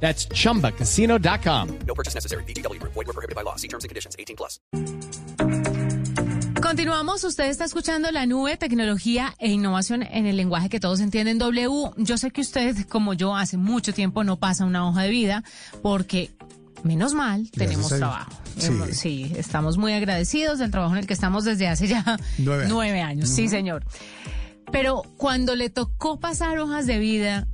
That's chumbacasino.com. No purchase necessary. BGW. Void were prohibited by law. See terms and conditions. 18 plus. Continuamos, usted está escuchando la nube, tecnología e innovación en el lenguaje que todos entienden W. Yo sé que usted, como yo, hace mucho tiempo no pasa una hoja de vida porque, menos mal, tenemos trabajo. Sí. Sí, estamos muy agradecidos del trabajo en el que estamos desde hace ya Nueve años. años. Sí, señor. Pero cuando le tocó pasar hojas de vida,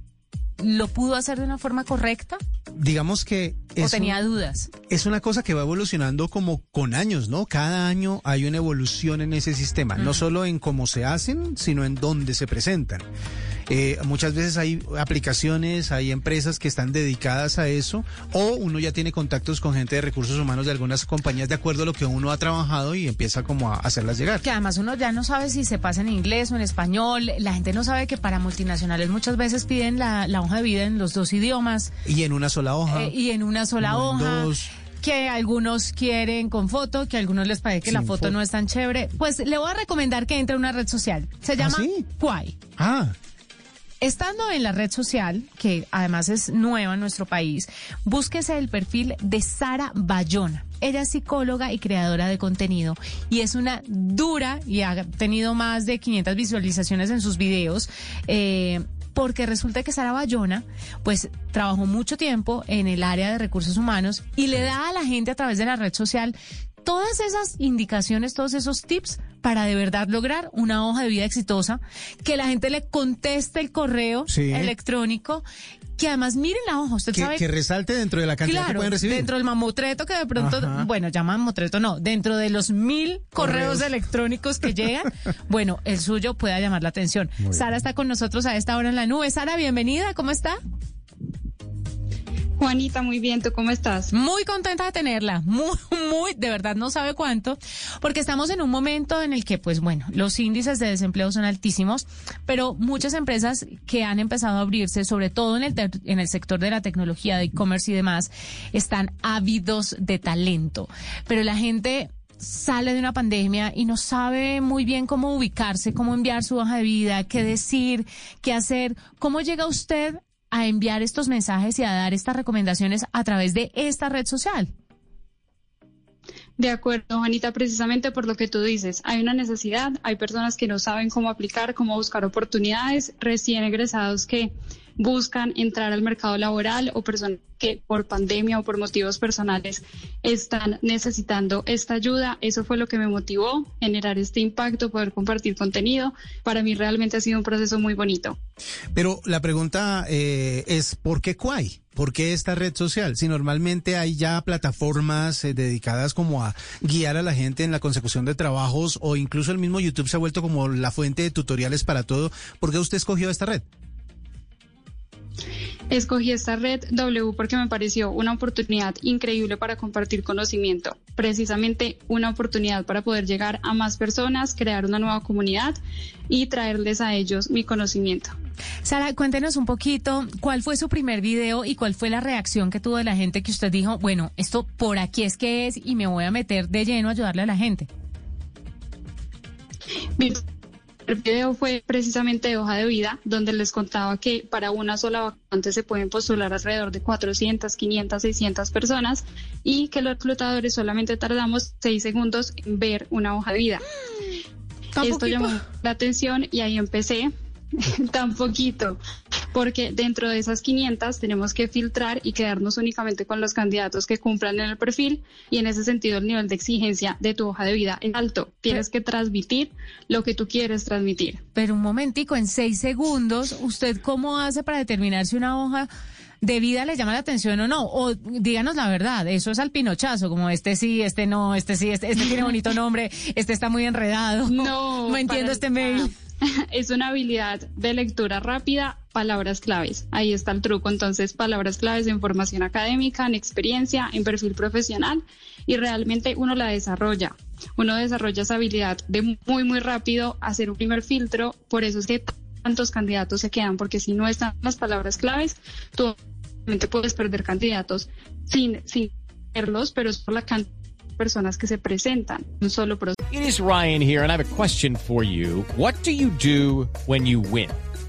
¿lo pudo hacer de una forma correcta Digamos que o es, tenía un- dudas? es una cosa que va evolucionando como con años, ¿no? Cada año hay una evolución en ese sistema, no solo en cómo se hacen, sino en dónde se presentan. Eh, muchas veces hay aplicaciones, hay empresas que están dedicadas a eso, o uno ya tiene contactos con gente de recursos humanos de algunas compañías de acuerdo a lo que uno ha trabajado y empieza como a hacerlas llegar. Que además uno ya no sabe si se pasa en inglés o en español. La gente no sabe que para multinacionales muchas veces piden la, la hoja de vida en los dos idiomas Y en una sola hoja. eh, y en una sola no hoja. dos. Que algunos quieren con foto, que a algunos les parece que la foto, foto. no es tan chévere. Pues le voy a recomendar que entre a una red social. Se llama sí? Quai. Ah, Estando en la red social, que además es nueva en nuestro país, búsquese el perfil de Sara Bayona. Ella es psicóloga y creadora de contenido y es una dura y ha tenido más de 500 visualizaciones en sus videos. eh, porque resulta que Sara Bayona, pues, trabajó mucho tiempo en el área de recursos humanos y le da a la gente a través de la red social todas esas indicaciones, todos esos tips para de verdad lograr una hoja de vida exitosa, que la gente le conteste el correo Sí. electrónico, que además miren la hoja, usted que, sabe que resalte dentro de la cantidad que pueden recibir. dentro del mamotreto que de pronto, Ajá. bueno, llaman mamotreto, no, dentro de los mil correos, Correos. electrónicos que llegan, bueno, el suyo pueda llamar la atención. Sara está con nosotros a esta hora en la nube. Sara, bienvenida, ¿cómo está? Juanita, muy bien, ¿tú cómo estás? Muy contenta de tenerla, muy, muy, de verdad no sabe cuánto, porque estamos en un momento en el que, pues bueno, los índices de desempleo son altísimos, pero muchas empresas que han empezado a abrirse, sobre todo en el, en el sector de la tecnología, de e-commerce y demás, están ávidos de talento. Pero la gente sale de una pandemia y no sabe muy bien cómo ubicarse, cómo enviar su hoja de vida, qué decir, qué hacer. ¿Cómo llega usted a enviar estos mensajes y a dar estas recomendaciones a través de esta red social? De acuerdo, Juanita, precisamente por lo que tú dices, hay una necesidad, hay personas que no saben cómo aplicar, cómo buscar oportunidades, recién egresados que buscan entrar al mercado laboral o personas que por pandemia o por motivos personales están necesitando esta ayuda. Eso fue lo que me motivó, generar este impacto, poder compartir contenido. Para mí realmente ha sido un proceso muy bonito. Pero la pregunta eh, es, ¿por qué Quai? ¿Por qué esta red social? Si normalmente hay ya plataformas eh, dedicadas como a guiar a la gente en la consecución de trabajos o incluso el mismo YouTube se ha vuelto como la fuente de tutoriales para todo, ¿por qué usted escogió esta red? Escogí esta red W porque me pareció una oportunidad increíble para compartir conocimiento, precisamente una oportunidad para poder llegar a más personas, crear una nueva comunidad y traerles a ellos mi conocimiento. Sara, cuéntenos un poquito cuál fue su primer video y cuál fue la reacción que tuvo de la gente que usted dijo, bueno, esto por aquí es que es y me voy a meter de lleno a ayudarle a la gente. Mi primer video fue precisamente de hoja de vida, donde les contaba que para una sola vacante se pueden postular alrededor de 400, 500, 600 personas y que los reclutadores solamente tardamos seis segundos en ver una hoja de vida. ¿Tan Esto poquito? llamó la atención y ahí empecé tan poquito, porque dentro de esas 500 tenemos que filtrar y quedarnos únicamente con los candidatos que cumplan en el perfil y en ese sentido el nivel de exigencia de tu hoja de vida es alto. Tienes que transmitir lo que tú quieres transmitir. Pero un momentico, en seis segundos, ¿usted cómo hace para determinar si una hoja de vida le llama la atención o no? O díganos la verdad, eso es al pinochazo, como este sí, este no, este sí, este, este tiene bonito nombre, este está muy enredado. No, no entiendo este mail. Es una habilidad de lectura rápida palabras claves. Ahí está el truco. Entonces, palabras claves en formación académica, en experiencia, en perfil profesional y realmente uno la desarrolla. Uno desarrolla esa habilidad de muy, muy rápido hacer un primer filtro. Por eso es que tantos candidatos se quedan, porque si no están las palabras claves, tú realmente puedes perder candidatos sin, sin verlos, pero es por la cantidad de personas que se presentan. Un solo proceso. It is Ryan here, and I have a question for you. What do you do when you win?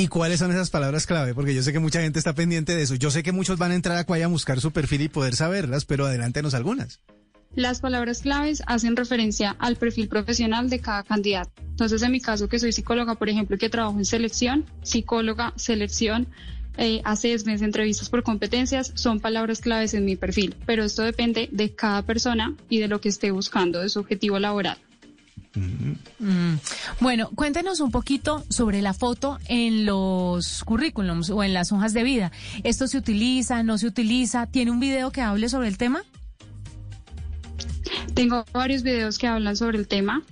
¿Y cuáles son esas palabras clave? Porque yo sé que mucha gente está pendiente de eso. Yo sé que muchos van a entrar a Cuaya a buscar su perfil y poder saberlas, pero adelántenos algunas. Las palabras claves hacen referencia al perfil profesional de cada candidato. Entonces, en mi caso, que soy psicóloga, por ejemplo, que trabajo en selección, psicóloga, selección, eh, assessments, entrevistas por competencias, son palabras claves en mi perfil. Pero esto depende de cada persona y de lo que esté buscando, de su objetivo laboral. Mm. Bueno, cuéntenos un poquito sobre la foto en los currículums o en las hojas de vida. ¿Esto se utiliza, no se utiliza? ¿Tiene un video que hable sobre el tema? Tengo varios videos que hablan sobre el tema.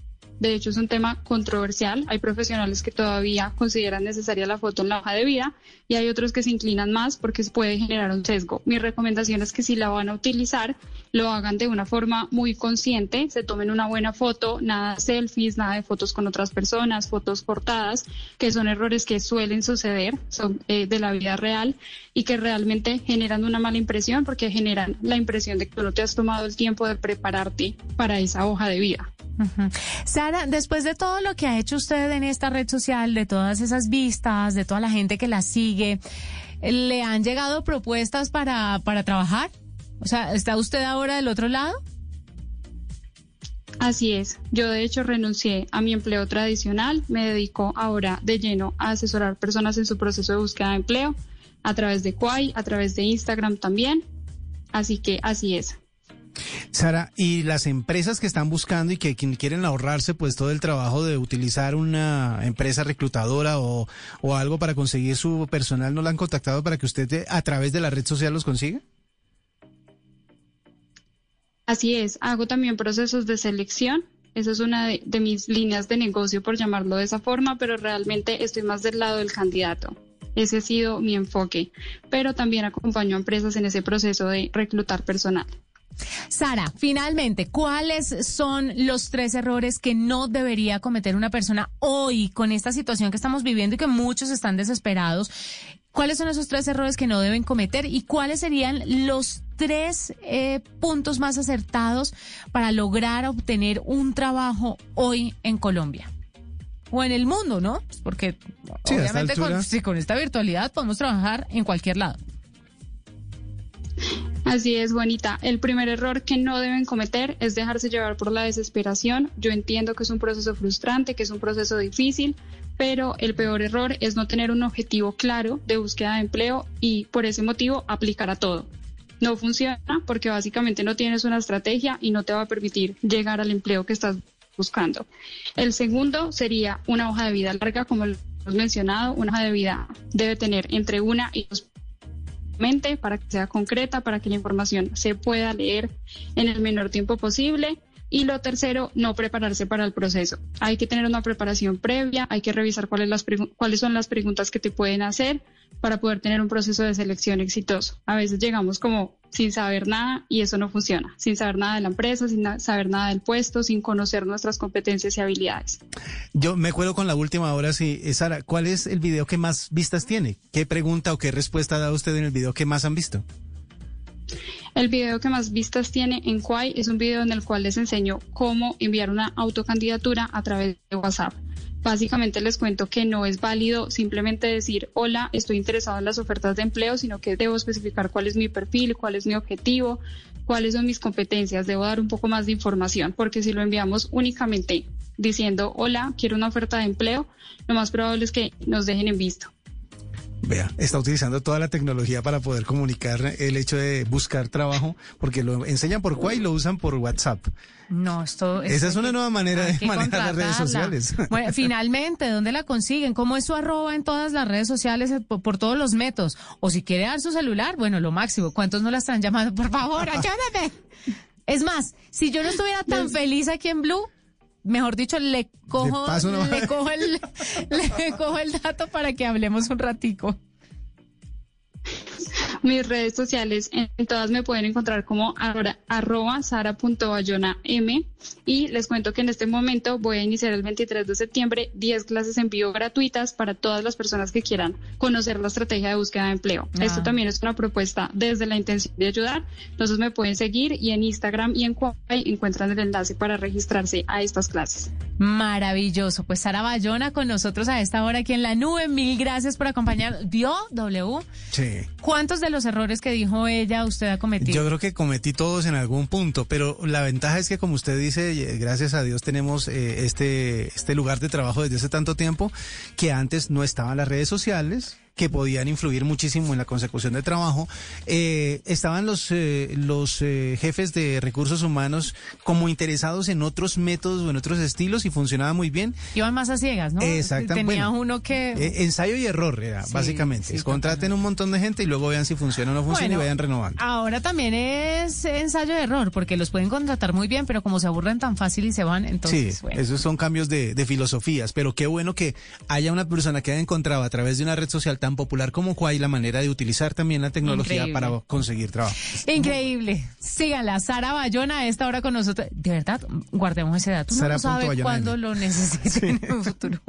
De hecho, es un tema controversial. Hay profesionales que todavía consideran necesaria la foto en la hoja de vida y hay otros que se inclinan más porque puede generar un sesgo. Mi recomendación es que si la van a utilizar, lo hagan de una forma muy consciente, se tomen una buena foto, nada de selfies, nada de fotos con otras personas, fotos cortadas, que son errores que suelen suceder, son eh, de la vida real y que realmente generan una mala impresión porque generan la impresión de que no te has tomado el tiempo de prepararte para esa hoja de vida. Sara, después de todo lo que ha hecho usted en esta red social, de todas esas vistas, de toda la gente que la sigue, ¿le han llegado propuestas para, para trabajar? O sea, ¿está usted ahora del otro lado? Así es. Yo de hecho renuncié a mi empleo tradicional, me dedico ahora de lleno a asesorar personas en su proceso de búsqueda de empleo a través de Quai, a través de Instagram también. Así que así es. Sara, y las empresas que están buscando y que quieren ahorrarse pues todo el trabajo de utilizar una empresa reclutadora o, o algo para conseguir su personal, ¿no la han contactado para que usted eh, a través de la red social los consiga? Así es. Hago también procesos de selección. Esa es una de, de mis líneas de negocio, por llamarlo de esa forma, pero realmente estoy más del lado del candidato. Ese ha sido mi enfoque. Pero también acompaño a empresas en ese proceso de reclutar personal. Sara, finalmente, ¿cuáles son los tres errores que no debería cometer una persona hoy con esta situación que estamos viviendo y que muchos están desesperados? ¿Cuáles son esos tres errores que no deben cometer y cuáles serían los tres eh, puntos más acertados para lograr obtener un trabajo hoy en Colombia? O en el mundo, ¿no? Pues Porque Sí, obviamente con, altura. sí, con esta virtualidad podemos trabajar en cualquier lado. Así es, Juanita. El primer error que no deben cometer es dejarse llevar por la desesperación. Yo entiendo que es un proceso frustrante, que es un proceso difícil, pero el peor error es no tener un objetivo claro de búsqueda de empleo y por ese motivo aplicar a todo. No funciona porque básicamente no tienes una estrategia y no te va a permitir llegar al empleo que estás buscando. El segundo sería una hoja de vida larga, como lo hemos mencionado. Una hoja de vida debe tener entre una y dos para que sea concreta, para que la información se pueda leer en el menor tiempo posible. Y lo tercero, no prepararse para el proceso. Hay que tener una preparación previa, hay que revisar cuáles, las cuáles son las preguntas que te pueden hacer para poder tener un proceso de selección exitoso. A veces llegamos como sin saber nada y eso no funciona, sin saber nada de la empresa, sin saber nada del puesto, sin conocer nuestras competencias y habilidades. Yo me cuelo con la última ahora, sí. Eh, Sara, ¿cuál es el video que más vistas tiene? ¿Qué pregunta o qué respuesta ha dado usted en el video que más han visto? El video que más vistas tiene en Quai es un video en el cual les enseño cómo enviar una autocandidatura a través de WhatsApp. Básicamente les cuento que no es válido simplemente decir, hola, estoy interesado en las ofertas de empleo, sino que debo especificar cuál es mi perfil, cuál es mi objetivo, cuáles son mis competencias. Debo dar un poco más de información, porque si lo enviamos únicamente diciendo, hola, quiero una oferta de empleo, lo más probable es que nos dejen en visto. Vea, está utilizando toda la tecnología para poder comunicar el hecho de buscar trabajo, porque lo enseñan por y lo usan por WhatsApp. No, esto Esa es una nueva manera de manejar las redes sociales. Bueno, finalmente, ¿dónde la consiguen? ¿Cómo es su arroba en todas las redes sociales eh, por, por todos los métodos? O si quiere dar su celular, bueno, lo máximo. ¿Cuántos no la están llamando? Por favor, ayúdame. Es más, si yo no estuviera tan feliz aquí en Blue, mejor dicho, le cojo, paso una- le cojo el, le cojo el dato para que hablemos un ratico. Mis redes sociales, en todas me pueden encontrar como arroba, arroba sara.bayonam y les cuento que en este momento voy a iniciar el 23 de septiembre 10 clases en vivo gratuitas para todas las personas que quieran conocer la estrategia de búsqueda de empleo. Ah. Esto también es una propuesta desde la intención de ayudar. Entonces me pueden seguir y en Instagram y en Quay encuentran el enlace para registrarse a estas clases. Maravilloso. Pues Sara Bayona con nosotros a esta hora aquí en la nube. Mil gracias por acompañar. ¿Dio W? Sí. ¿Cuántos de los errores que dijo ella usted ha cometido? Yo creo que cometí todos en algún punto, pero la ventaja es que, como usted dice, eh, gracias a Dios tenemos eh, este, este lugar de trabajo desde hace tanto tiempo que antes no estaban las redes sociales que podían influir muchísimo en la consecución de trabajo. Eh, estaban los, eh, los eh, jefes de recursos humanos como interesados en otros métodos o en otros estilos y funcionaba muy bien. Iban más a ciegas, ¿no? Exactamente. Tenía Bueno, uno que... Eh, ensayo y error era, Sí, básicamente. sí, contraten un montón de gente y luego vean si funciona o no funciona Bueno, y vayan renovando. Ahora también es ensayo de error, porque los pueden contratar muy bien, pero como se aburren tan fácil y se van, entonces, Sí, bueno. esos son cambios de, de filosofías, pero qué bueno que haya una persona que haya encontrado a través de una red social tan popular como Quay la manera de utilizar también la tecnología Increíble. para conseguir trabajo. Increíble. Síganla, Sara Bayona a esta hora con nosotros. De verdad, guardemos ese dato. Uno Sara no sabe cuándo lo necesiten en un futuro.